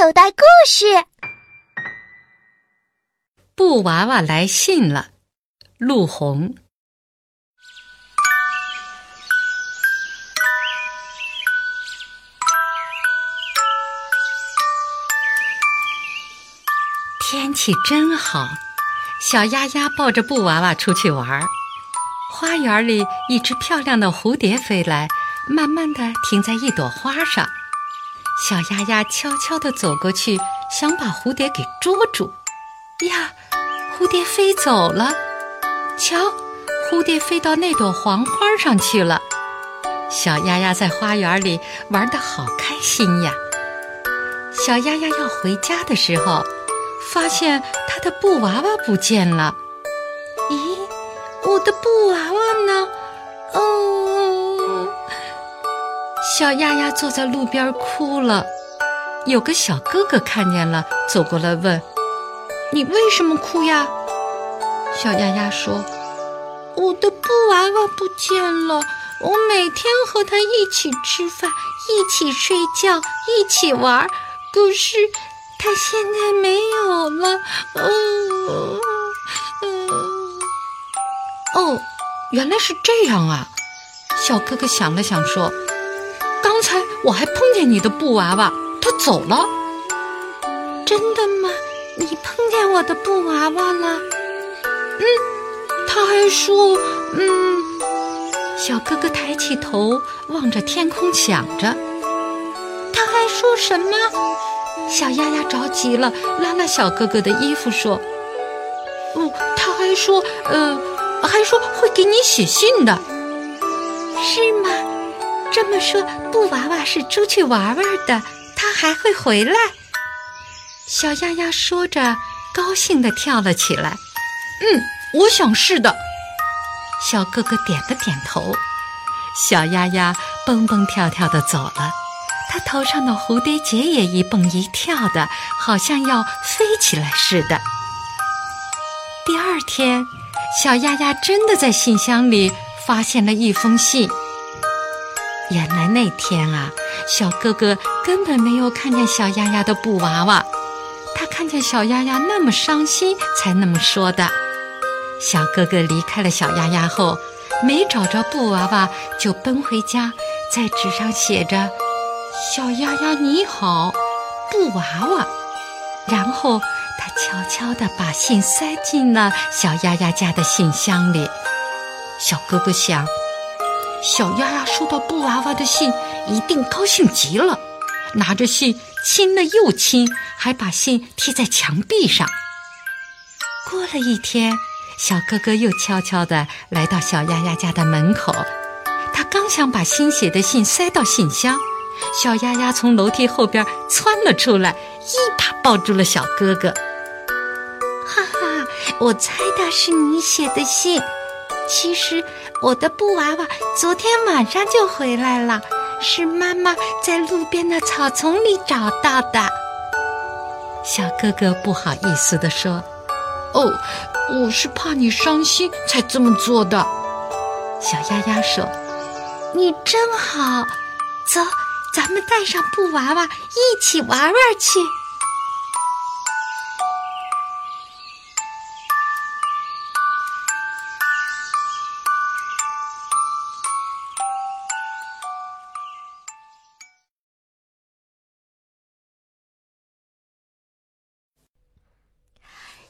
口袋故事。布娃娃来信了，陆红。天气真好，小丫丫抱着布娃娃出去玩儿。花园里，一只漂亮的蝴蝶飞来，慢慢的停在一朵花上。小丫丫悄悄地走过去，想把蝴蝶给捉住。呀，蝴蝶飞走了！瞧，蝴蝶飞到那朵黄花上去了。小丫丫在花园里玩得好开心呀。小丫丫要回家的时候，发现她的布娃娃不见了。咦，我的布娃娃呢？哦。小丫丫坐在路边哭了，有个小哥哥看见了，走过来问：“你为什么哭呀？”小丫丫说：“我的布娃娃不见了，我每天和它一起吃饭，一起睡觉，一起玩，可是他现在没有了。”哦，哦，原来是这样啊！小哥哥想了想说。刚才我还碰见你的布娃娃，它走了。真的吗？你碰见我的布娃娃了？嗯，他还说，嗯。小哥哥抬起头望着天空，想着。他还说什么？小丫丫着急了，拉拉小哥哥的衣服说：“哦，他还说，呃，还说会给你写信的，是吗？”这么说，布娃娃是出去玩玩的，它还会回来。小丫丫说着，高兴地跳了起来。嗯，我想是的。小哥哥点了点头。小丫丫蹦蹦跳跳地走了，她头上的蝴蝶结也一蹦一跳的，好像要飞起来似的。第二天，小丫丫真的在信箱里发现了一封信。原来那天啊，小哥哥根本没有看见小丫丫的布娃娃，他看见小丫丫那么伤心，才那么说的。小哥哥离开了小丫丫后，没找着布娃娃，就奔回家，在纸上写着“小丫丫你好，布娃娃”，然后他悄悄地把信塞进了小丫丫家的信箱里。小哥哥想。小丫丫收到布娃娃的信，一定高兴极了，拿着信亲了又亲，还把信贴在墙壁上。过了一天，小哥哥又悄悄地来到小丫丫家的门口，他刚想把新写的信塞到信箱，小丫丫从楼梯后边窜了出来，一把抱住了小哥哥。哈哈，我猜到是你写的信。其实我的布娃娃昨天晚上就回来了，是妈妈在路边的草丛里找到的。小哥哥不好意思地说：“哦，我是怕你伤心才这么做的。”小丫丫说：“你真好，走，咱们带上布娃娃一起玩玩去。”